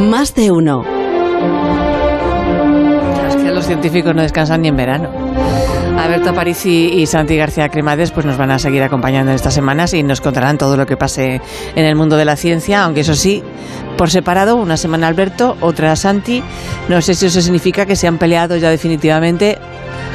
Más de uno. Es que los científicos no descansan ni en verano. Alberto Parisi y Santi García Cremades pues nos van a seguir acompañando en estas semanas y nos contarán todo lo que pase en el mundo de la ciencia, aunque eso sí, por separado, una semana Alberto, otra Santi. No sé si eso significa que se han peleado ya definitivamente.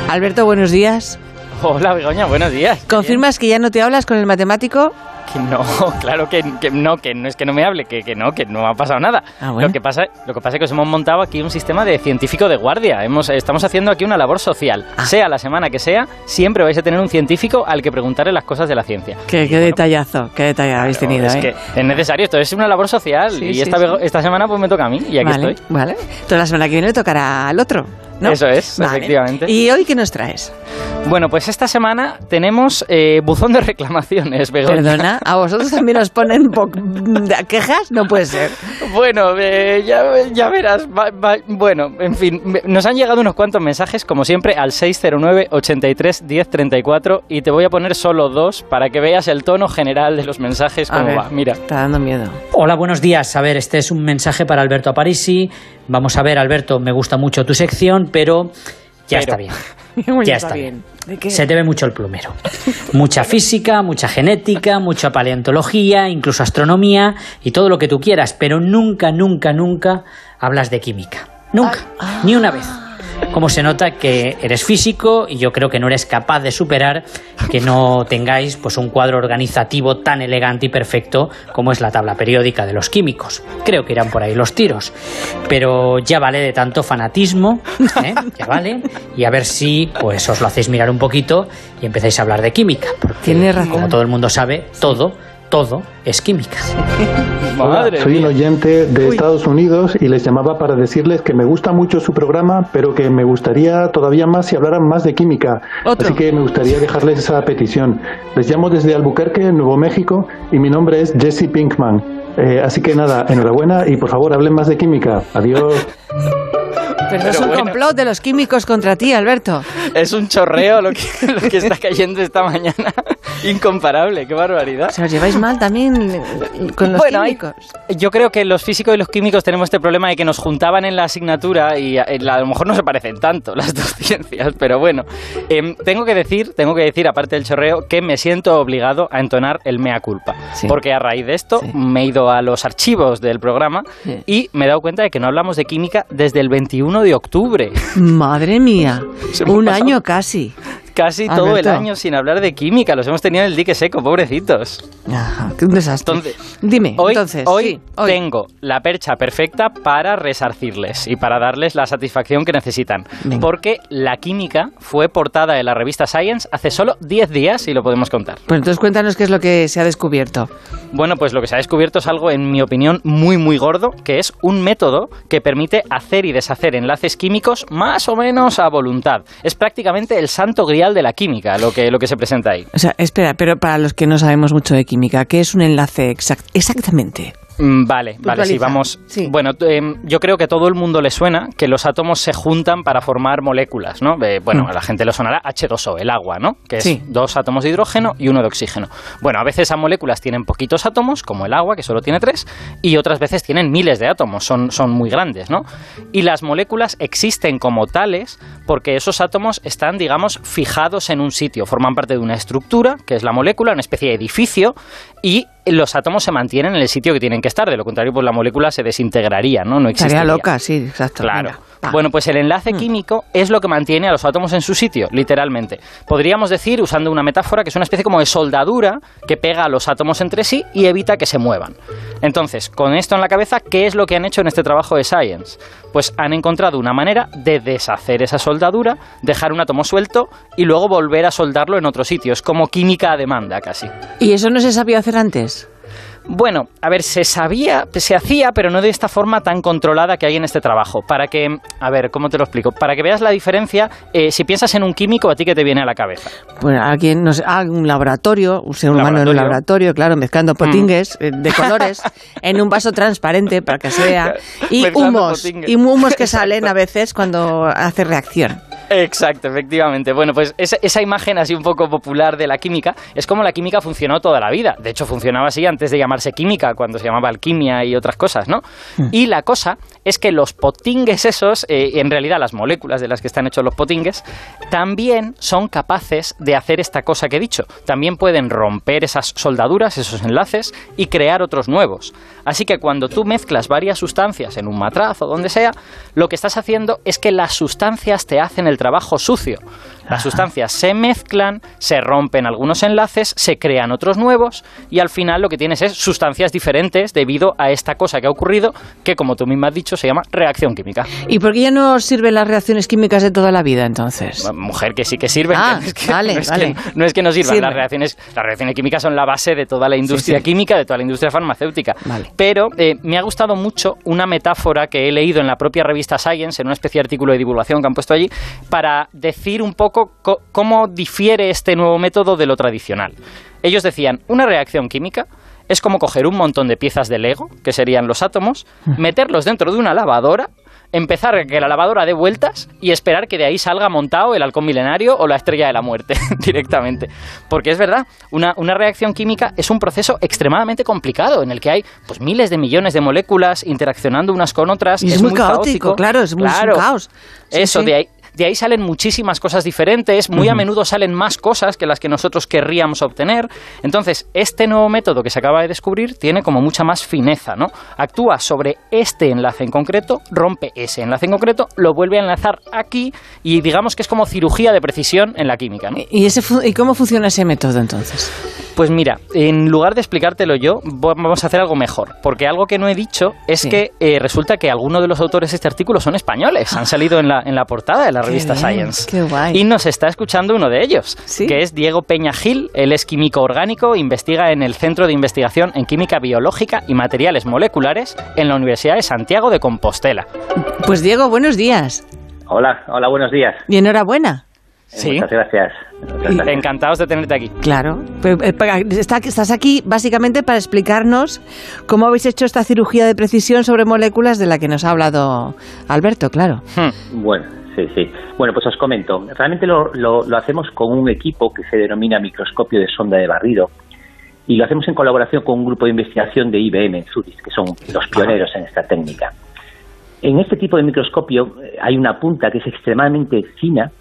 Alberto, buenos días. Hola Begoña, buenos días. ¿Confirmas que ya no te hablas con el matemático? No, claro que, que no, que no es que no me hable, que, que no, que no ha pasado nada. Ah, bueno. Lo que pasa, lo que pasa es que os hemos montado aquí un sistema de científico de guardia. Hemos, estamos haciendo aquí una labor social. Ah. Sea la semana que sea, siempre vais a tener un científico al que preguntarle las cosas de la ciencia. Qué, qué bueno, detallazo, qué detalle habéis claro, tenido, es ¿eh? que es necesario, esto es una labor social Sí, y sí, esta, sí. esta semana pues me toca a mí y aquí vale, estoy. Vale. Entonces la semana que viene le tocará al otro, ¿no? Eso es, Vale. efectivamente. ¿Y hoy qué nos traes? Bueno, pues esta semana tenemos eh, buzón de reclamaciones, Begoña. Perdona, ¿a vosotros también os ponen po- quejas? No puede ser. Bueno, eh, ya, ya verás. va- va- bueno, en fin, nos han llegado unos cuantos mensajes, como siempre, al 609 83 10 34 y te voy a poner solo dos para que veas el tono general de los mensajes, A cómo ver, va. Mira. Está dando miedo. Hola, buenos días. A ver, este es un mensaje para Alberto Aparici. Vamos a ver, Alberto, me gusta mucho tu sección, pero ya Pero. está bien. Ya Ya está está bien. Se te ve mucho el plumero. Mucha física, mucha genética, mucha paleontología, incluso astronomía y todo lo que tú quieras, pero nunca, nunca, nunca hablas de química. Nunca, ni una vez. Como se nota que eres físico y yo creo que no eres capaz de superar que no tengáis pues un cuadro organizativo tan elegante y perfecto como es la tabla periódica de los químicos. Creo que irán por ahí los tiros. Pero ya vale de tanto fanatismo, ¿eh? ya vale. Y a ver si pues os lo hacéis mirar un poquito y empezáis a hablar de química. Porque, Tienes razón. Como todo el mundo sabe, todo, todo es química. Hola, Madre soy un oyente de Estados Unidos y les llamaba para decirles que me gusta mucho su programa, pero que me gustaría todavía más si hablaran más de química. Otro. Así que me gustaría dejarles esa petición. Les llamo desde Albuquerque, Nuevo México, y mi nombre es Jesse Pinkman. Eh, así que nada, enhorabuena y por favor hablen más de química. Adiós. Pero, no es Pero un bueno. complot de los químicos contra ti, Alberto. Es un chorreo lo que, lo que está cayendo esta mañana. Incomparable, qué barbaridad. O sea, os lleváis mal también con los Bueno, hay- químicos. yo creo que los físicos y los químicos tenemos este problema de que nos juntaban en la asignatura y a, a lo mejor no se parecen tanto las dos ciencias, pero bueno. Em, tengo que decir, tengo que decir, aparte del chorreo, que me siento obligado a entonar el mea culpa. Sí. Porque a raíz de esto Sí. me he ido a los archivos del programa Sí. y me he dado cuenta de que no hablamos de química desde el 21 de octubre. Madre mía, un pasado. año casi. Casi todo el año sin hablar de química. Los hemos tenido en el dique seco, pobrecitos. Ajá, qué un desastre. Entonces, Dime, Hoy, entonces. hoy sí, hoy. tengo la percha perfecta para resarcirles y para darles la satisfacción que necesitan. Venga. Porque la química fue portada en la revista Science hace solo 10 días y lo podemos contar. Pues entonces cuéntanos qué es lo que se ha descubierto. Bueno, pues lo que se ha descubierto es algo, en mi opinión, muy, muy gordo, que es un método que permite hacer y deshacer enlaces químicos más o menos a voluntad. Es prácticamente el santo grial de la química lo que, lo que se presenta ahí. O sea, espera, pero para los que no sabemos mucho de química, ¿qué es un enlace exact- exactamente? Mm, Vale, vale, sí, vamos. Sí. Bueno, em, yo creo que a todo el mundo le suena que los átomos se juntan para formar moléculas, ¿no? Eh, bueno, Mm. a la gente le sonará H2O, el agua, ¿no? Que es Sí. dos átomos de hidrógeno y uno de oxígeno. Bueno, a veces esas moléculas tienen poquitos átomos, como el agua, que solo tiene tres, y otras veces tienen miles de átomos, son, son muy grandes, ¿no? Y las moléculas existen como tales porque esos átomos están, digamos, fijados en un sitio, forman parte de una estructura, que es la molécula, una especie de edificio, y los átomos se mantienen en el sitio que tienen que estar, de lo contrario, pues la molécula se desintegraría, ¿no? No existiría. Estaría loca, sí, exacto. Claro. Bueno, pues el enlace Mm. químico es lo que mantiene a los átomos en su sitio, literalmente. Podríamos decir, usando una metáfora, que es una especie como de soldadura que pega a los átomos entre sí y evita que se muevan. Entonces, con esto en la cabeza, ¿qué es lo que han hecho en este trabajo de Science? Pues han encontrado una manera de deshacer esa soldadura, dejar un átomo suelto y luego volver a soldarlo en otro sitio. Es como química a demanda casi. ¿Y eso no se sabía hacer antes? Bueno, a ver, se sabía, se hacía, pero no de esta forma tan controlada que hay en este trabajo. Para que, a ver, ¿cómo te lo explico? Para que veas la diferencia, eh, si piensas en un químico, ¿a ti qué te viene a la cabeza? Bueno, alguien, no sé, ah, un laboratorio, un ser humano en un laboratorio. Mm. claro, mezclando potingues eh, de colores en un vaso transparente para que sea y Mezclando humos potingues. y humos que salen a veces cuando hace reacción. Exacto, efectivamente. Bueno, pues esa, esa, imagen así un poco popular de la química es como la química funcionó toda la vida. De hecho, funcionaba así antes de llamarse química, cuando se llamaba alquimia y otras cosas, ¿no? Mm. Y la cosa es que los potingues esos, eh, en realidad las moléculas de las que están hechos los potingues, también son capaces de hacer esta cosa que he dicho. También pueden romper esas soldaduras, esos enlaces, y crear otros nuevos. Así que cuando tú mezclas varias sustancias en un matraz o donde sea, lo que estás haciendo es que las sustancias te hacen el trabajo sucio. Las sustancias se mezclan, se rompen algunos enlaces, se crean otros nuevos y al final lo que tienes es sustancias diferentes debido a esta cosa que ha ocurrido que como tú misma has dicho se llama reacción química. ¿Y por qué ya no sirven las reacciones químicas de toda la vida entonces? Mujer que sí que sirven. Ah, que, vale, no, es vale. Que, no es que no sirvan, las reacciones, las reacciones químicas son la base de toda la industria sí, sí. química, de toda la industria farmacéutica. Vale. Pero eh, me ha gustado mucho una metáfora que he leído en la propia revista Science, en un especie de artículo de divulgación que han puesto allí, para decir un poco cómo difiere este nuevo método de lo tradicional. Ellos decían, una reacción química es como coger un montón de piezas de Lego, que serían los átomos, meterlos dentro de una lavadora, empezar a que la lavadora dé vueltas y esperar que de ahí salga montado el halcón milenario o la estrella de la muerte directamente. Porque es verdad, una, una, reacción química es un proceso extremadamente complicado en el que hay pues miles de millones de moléculas interaccionando unas con otras. Y es, es muy, muy caótico, caótico. claro, es muy claro. un caos. Sí, Eso, sí. de ahí de ahí salen muchísimas cosas diferentes, muy uh -huh. a menudo salen más cosas que las que nosotros querríamos obtener. Entonces, este nuevo método que se acaba de descubrir tiene como mucha más fineza, ¿no? Actúa sobre este enlace en concreto, rompe ese enlace en concreto, lo vuelve a enlazar aquí y digamos que es como cirugía de precisión en la química, ¿no? ¿Y, ese ¿Y cómo funciona ese método entonces? Pues mira, en lugar de explicártelo yo, vamos a hacer algo mejor, porque algo que no he dicho es sí. que eh, resulta que algunos de los autores de este artículo son españoles, han salido en la, en la portada de la revista qué bien, Science. Qué guay. Y nos está escuchando uno de ellos, ¿Sí? que es Diego Peña Gil, él es químico orgánico, investiga en el Centro de Investigación en Química Biológica y Materiales Moleculares en la Universidad de Santiago de Compostela. Pues Diego, buenos días. Hola, hola, buenos días. Y enhorabuena. Sí. Muchas gracias. Muchas gracias. Encantados de tenerte aquí. Claro. Eh, estás aquí básicamente para explicarnos cómo habéis hecho esta cirugía de precisión sobre moléculas de la que nos ha hablado Alberto, claro. Hmm. Bueno, sí, sí. Bueno, pues os comento. Realmente lo, lo, lo hacemos con un equipo que se denomina microscopio de sonda de barrido y lo hacemos en colaboración con un grupo de investigación de IBM en Zurich, que son los pioneros en esta técnica. En este tipo de microscopio eh, hay una punta que es extremadamente fina,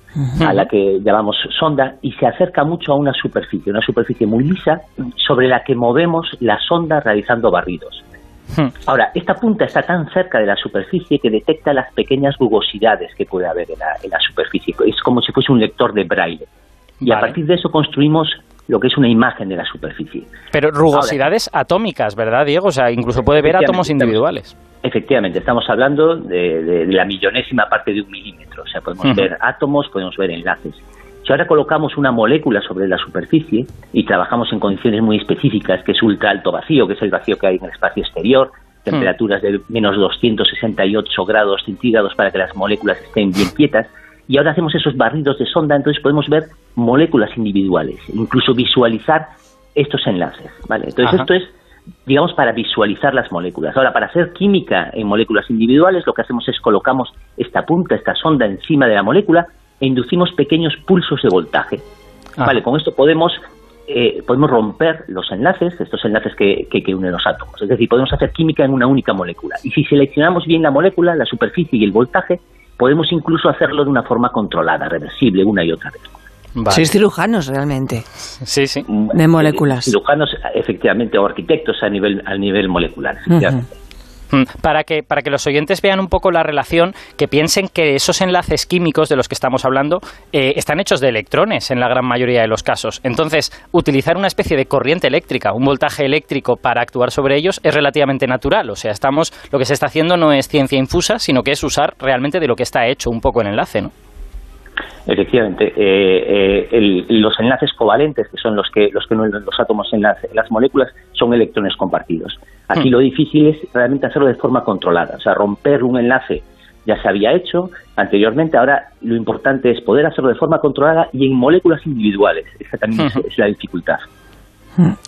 a la que llamamos sonda, y se acerca mucho a una superficie, una superficie muy lisa, sobre la que movemos la sonda realizando barridos. Ahora, esta punta está tan cerca de la superficie que detecta las pequeñas rugosidades que puede haber en la, en la superficie. Es como si fuese un lector de braille. Y vale. a partir de eso construimos lo que es una imagen de la superficie. Pero rugosidades Ahora, atómicas, ¿verdad, Diego? O sea, incluso puede ver átomos individuales. Efectivamente, estamos hablando de, de, de, la millonésima parte de un milímetro. O sea, podemos uh -huh. ver átomos, podemos ver enlaces. Si ahora colocamos una molécula sobre la superficie y trabajamos en condiciones muy específicas, que es ultra alto vacío, que es el vacío que hay en el espacio exterior, temperaturas de menos 268 grados centígrados para que las moléculas estén bien quietas, y ahora hacemos esos barridos de sonda, entonces podemos ver moléculas individuales, incluso visualizar estos enlaces, ¿vale? Entonces Ajá. esto es, digamos, para visualizar las moléculas. Ahora, para hacer química en moléculas individuales, lo que hacemos es colocamos esta punta, esta sonda encima de la molécula e inducimos pequeños pulsos de voltaje. Vale, con esto podemos eh, podemos romper los enlaces, estos enlaces que, que, que, unen los átomos. Es decir, podemos hacer química en una única molécula. Y si seleccionamos bien la molécula, la superficie y el voltaje, podemos incluso hacerlo de una forma controlada, reversible, una y otra vez. Vale. Sois cirujanos realmente. Sí, sí. De moléculas. Cirujanos, efectivamente, o arquitectos a nivel, a nivel molecular. Uh -huh. Para que, para que los oyentes vean un poco la relación, que piensen que esos enlaces químicos de los que estamos hablando eh, están hechos de electrones en la gran mayoría de los casos. Entonces, utilizar una especie de corriente eléctrica, un voltaje eléctrico para actuar sobre ellos es relativamente natural. O sea, estamos, lo que se está haciendo no es ciencia infusa, sino que es usar realmente de lo que está hecho un poco el enlace, ¿no? Efectivamente, eh, eh, el, los enlaces covalentes, que son los que los que los átomos en las, en las moléculas, son electrones compartidos. Aquí hmm. lo difícil es realmente hacerlo de forma controlada, o sea, romper un enlace ya se había hecho anteriormente, ahora lo importante es poder hacerlo de forma controlada y en moléculas individuales. Esa también es, es la dificultad.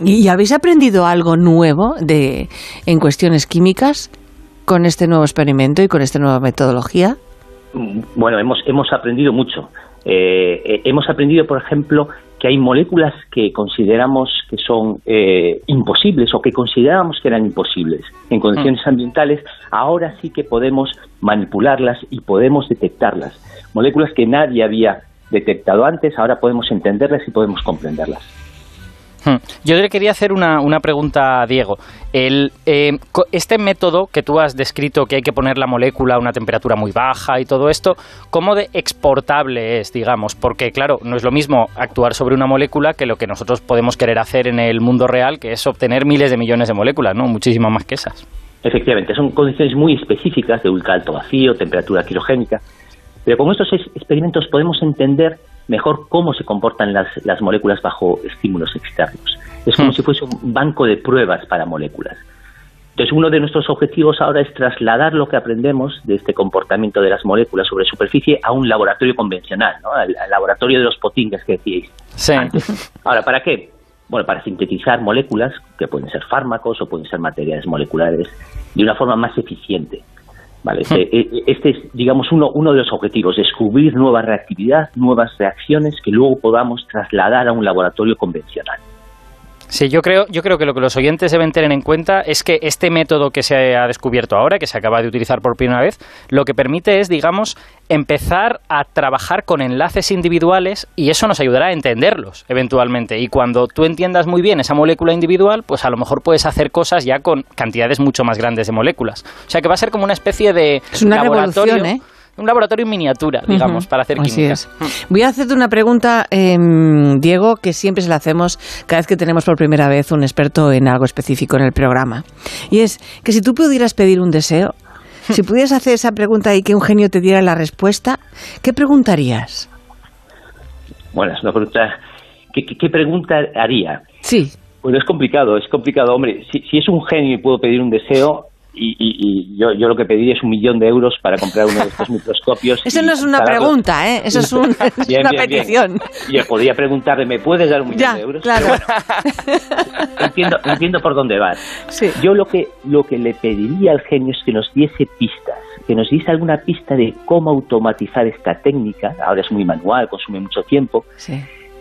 ¿Y habéis aprendido algo nuevo de en cuestiones químicas con este nuevo experimento y con esta nueva metodología? Bueno, hemos, hemos aprendido mucho. Eh, eh, hemos aprendido, por ejemplo, que hay moléculas que consideramos que son eh, imposibles o que considerábamos que eran imposibles en condiciones mm. ambientales, ahora sí que podemos manipularlas y podemos detectarlas. Moléculas que nadie había detectado antes, ahora podemos entenderlas y podemos comprenderlas. Hmm. Yo le quería hacer una, pregunta a Diego. Eh, este método que tú has descrito, que hay que poner la molécula a una temperatura muy baja y todo esto, ¿cómo de exportable es, digamos? Porque, claro, no es lo mismo actuar sobre una molécula que lo que nosotros podemos querer hacer en el mundo real, que es obtener miles de millones de moléculas, ¿no? Muchísimas más que esas. Efectivamente, son condiciones muy específicas de ultra alto vacío, temperatura quirogénica, pero con estos experimentos podemos entender mejor cómo se comportan las, las moléculas bajo estímulos externos. Es como hmm. si fuese un banco de pruebas para moléculas. Entonces, uno de nuestros objetivos ahora es trasladar lo que aprendemos de este comportamiento de las moléculas sobre superficie a un laboratorio convencional, ¿no? al, laboratorio de los potingues que decíais sí. Ahora, ¿para qué? Bueno, para sintetizar moléculas, que pueden ser fármacos o pueden ser materiales moleculares, de una forma más eficiente. Vale, hmm. este, e, este, es, digamos, uno, uno de los objetivos, descubrir nueva reactividad, nuevas reacciones que luego podamos trasladar a un laboratorio convencional. Sí, yo creo, yo creo que lo que los oyentes deben tener en cuenta es que este método que se ha descubierto ahora, que se acaba de utilizar por primera vez, lo que permite es, digamos, empezar a trabajar con enlaces individuales y eso nos ayudará a entenderlos eventualmente. Y cuando tú entiendas muy bien esa molécula individual, pues a lo mejor puedes hacer cosas ya con cantidades mucho más grandes de moléculas. O sea que va a ser como una especie de es una laboratorio. ¿eh? Un laboratorio en miniatura, digamos, para hacer química. Voy a hacerte una pregunta, em, Diego, que siempre se la hacemos cada vez que tenemos por primera vez un experto en algo específico en el programa. Y es que si tú pudieras pedir un deseo, si pudieras hacer esa pregunta y que un genio te diera la respuesta, ¿qué preguntarías? Bueno, es una pregunta. ¿Qué, pregunta haría? Sí. Bueno, es complicado, es complicado. Hombre, si, si es un genio y puedo pedir un deseo, y, yo, yo, lo que pedí es un millón de euros para comprar uno de estos microscopios. Eso no es una pregunta, ¿eh? Eso es, una petición. Yo podría preguntarle, ¿me puedes dar un millón de euros? Claro. entiendo, entiendo por dónde vas. Yo lo que, lo que le pediría al genio es que nos diese pistas, que nos diese alguna pista de cómo automatizar esta técnica. Ahora es muy manual, consume mucho tiempo. Sí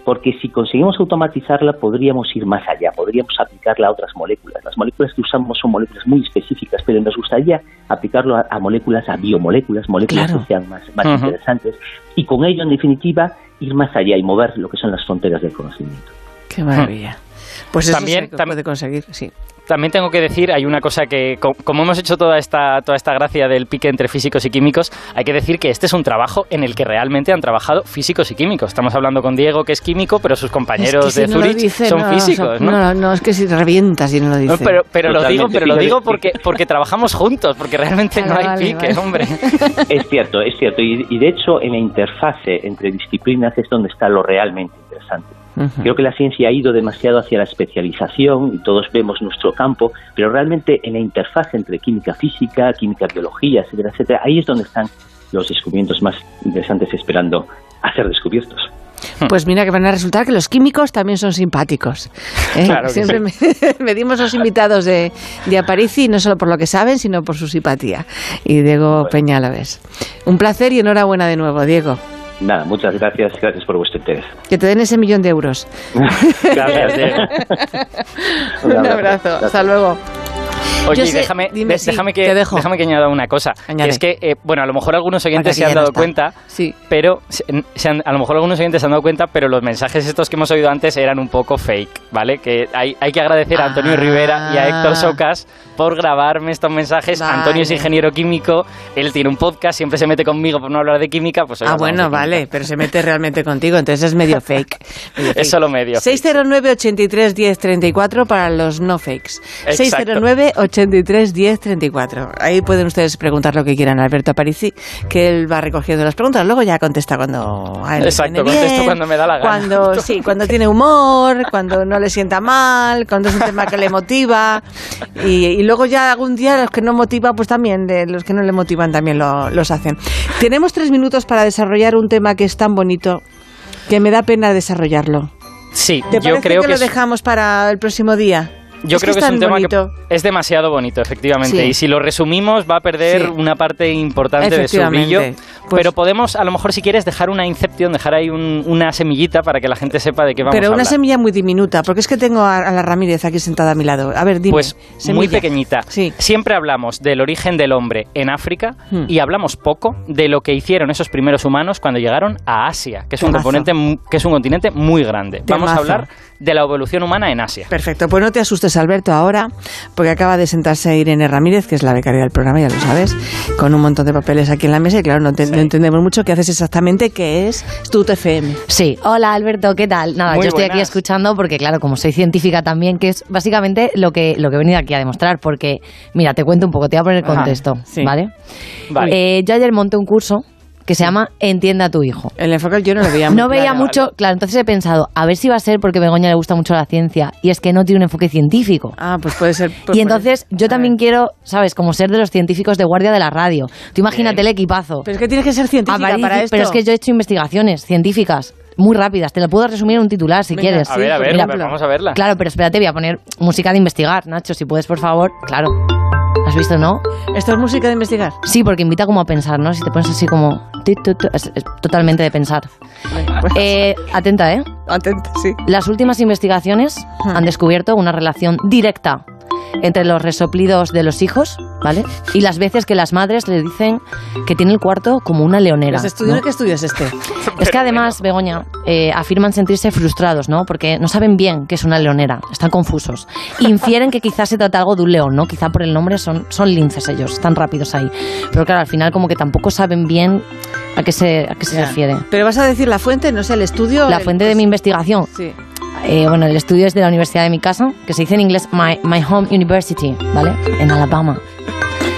porque si conseguimos automatizarla podríamos ir más allá, podríamos aplicarla a otras moléculas. Las moléculas que usamos son moléculas muy específicas, pero nos gustaría aplicarlo a, moléculas, a biomoléculas, moléculas que sean más, más interesantes y con ello, en definitiva, ir más allá y mover lo que son las fronteras del conocimiento. Qué maravilla. Pues eso también, se puede conseguir, sí también tengo que decir, hay una cosa que, como hemos hecho toda esta, toda esta gracia del pique entre físicos y químicos, hay que decir que este es un trabajo en el que realmente han trabajado físicos y químicos. Estamos hablando con Diego, que es químico, pero sus compañeros de Zurich son físicos, ¿no? ¿no? No, es que si revientas y no lo dices. pero, pero lo digo, pero lo digo porque, porque trabajamos juntos, porque realmente no hay pique, hombre. Es cierto, es cierto. y de hecho, en la interfase entre disciplinas es donde está lo realmente interesante. Creo que la ciencia ha ido demasiado hacia la especialización y todos vemos nuestro campo, pero realmente en la interfaz entre química física, química biología, etcétera, etcétera, ahí es donde están los descubrimientos más interesantes esperando a ser descubiertos. Pues mira que van a resultar que los químicos también son simpáticos. ¿eh? Siempre medimos los invitados de, de Aparici no solo por lo que saben, sino por su simpatía. Y Diego Peñaloves. Un placer y enhorabuena de nuevo, Diego. Nada, muchas gracias, gracias por vuestro interés. Que te den ese millón de euros. gracias. Un abrazo, hasta luego. Oye, déjame, déjame, que, déjame que añada una cosa. es que, eh, bueno, a lo mejor algunos oyentes se han dado cuenta, sí. pero a lo mejor algunos oyentes se han dado cuenta, pero los mensajes estos que hemos oído antes eran un poco fake, ¿vale? Que hay, hay que agradecer a Antonio Rivera y a Héctor ah. Socas por grabarme estos mensajes. Antonio es ingeniero químico, él tiene un podcast, siempre se mete conmigo por no hablar de química. Pues ah, bueno, vale, pero se mete realmente contigo, entonces es medio fake. Es solo medio. 609 83 10 34 para los no fakes. 609 83 10 34. Ahí pueden ustedes preguntar lo que quieran a Alberto Aparici, que él va recogiendo las preguntas. Luego ya contesta cuando a él Exacto, contesto cuando me da la gana. Cuando, sí, cuando tiene humor, cuando no le sienta mal, cuando es un tema que le motiva. Y, luego ya algún día los que no motivan, pues también, de los que no le motivan también lo, los hacen. Tenemos tres minutos para desarrollar un tema que es tan bonito que me da pena desarrollarlo. Sí, ¿Te yo creo que, que lo dejamos para el próximo día? Yo Es creo que que, es un tema bonito. que es demasiado bonito, efectivamente. Sí. Y si lo resumimos, va a perder Sí. una parte importante de su brillo. Pues- pero podemos, a lo mejor, si quieres, dejar una inception, dejar ahí un- una semillita para que la gente sepa de qué vamos Pero a una hablar. semilla muy diminuta, porque es que tengo a, a la Ramírez aquí sentada a mi lado. A ver, dime. Pues muy pequeñita. Sí. Siempre hablamos del origen del hombre en África Hmm. y hablamos poco de lo que hicieron esos primeros humanos cuando llegaron a Asia, que es un componente que es un continente muy grande. Vamos a hablar de la evolución humana en Asia. Perfecto, pues no te asustes Alberto ahora, porque acaba de sentarse Irene Ramírez, que es la becaria del programa, ya lo sabes, con un montón de papeles aquí en la mesa y claro, no, te- no entendemos mucho qué haces exactamente, qué es Stut FM. Sí, hola Alberto, ¿qué tal? Nada, Muy yo estoy aquí escuchando porque, claro, como soy científica también, que es básicamente lo que, lo que he venido aquí a demostrar. Porque, mira, te cuento un poco, te voy a poner Ajá, contexto, sí. ¿vale? Vale. Eh, yo ayer monté un curso que se llama Entienda a tu hijo. El enfoque yo no lo veía muy No veía claro. mucho, claro, entonces he pensado, a ver si va a ser porque a Begoña le gusta mucho la ciencia y es que no tiene un enfoque científico. Ah, pues puede ser. pues y entonces puede- yo también ver. quiero, ¿sabes? Como ser de los científicos de guardia de la radio. Tú imagínate el equipazo. Pero es que tienes que ser científica para esto. Pero es que yo he hecho investigaciones científicas muy rápidas. Te lo puedo resumir en un titular si Venga, quieres. A ver, a ver, ejemplo. vamos a verla. Claro, pero espérate, voy a poner música de investigar, Nacho, si puedes, por favor. Claro. ¿Has visto, no? ¿Esto es música de investigar? Sí, porque invita como a pensar, ¿no? Si te pones así como... Es, es totalmente de pensar. Eh, atenta, ¿eh? atenta, sí. Las últimas investigaciones Hmm. han descubierto una relación directa entre los resoplidos de los hijos, ¿vale? Y las veces que las madres le dicen que tiene el cuarto como una leonera. ¿Los estudios ¿no? qué estudio es este? Es que además, Begoña, eh, afirman sentirse frustrados, ¿no? Porque no saben bien qué es una leonera, están confusos. Infieren que quizás se trata algo de un león, ¿no? Quizá por el nombre son, son linces ellos, están rápidos ahí. Pero claro, al final como que tampoco saben bien a qué se, a qué se refiere. Pero vas a decir la fuente, no sé, el estudio. La el- fuente de mi investigación, Sí. Eh, bueno, el estudio es de la Universidad de mi casa, que se dice en inglés My, My Home University, ¿vale? En Alabama.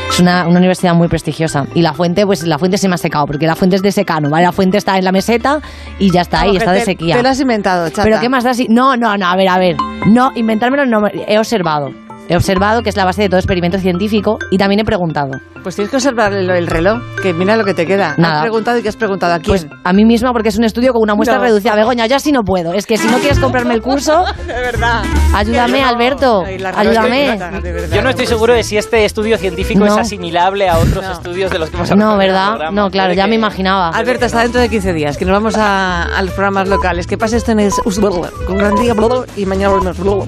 Es una, una universidad muy prestigiosa. Y la fuente, pues la fuente se me ha secado, porque la fuente es de secano, ¿vale? La fuente está en la meseta y ya está ahí, está de sequía. Te lo has inventado, chata. Pero ¿qué más da si.? No, no, no, a ver, a ver. No, inventármelo no. He observado. He observado que es la base de todo experimento científico y también he preguntado. Pues tienes que observar el, el reloj, que mira lo que te queda. Nada. Has preguntado y que has preguntado a quién. Pues a mí misma, porque es un estudio con una muestra No. reducida. Begoña, yo así no puedo. Es que si no quieres comprarme el curso, de verdad. ayúdame, Alberto. Ayúdame. verdad, Yo no estoy seguro de si este estudio científico es asimilable a otros No. estudios de los que hemos hablado. No, ¿verdad? programa. No, claro, ya que- me imaginaba. Alberto, hasta dentro de 15 días, que nos vamos a, a los programas locales. Que pase esto en el... Con gran día y mañana volvemos.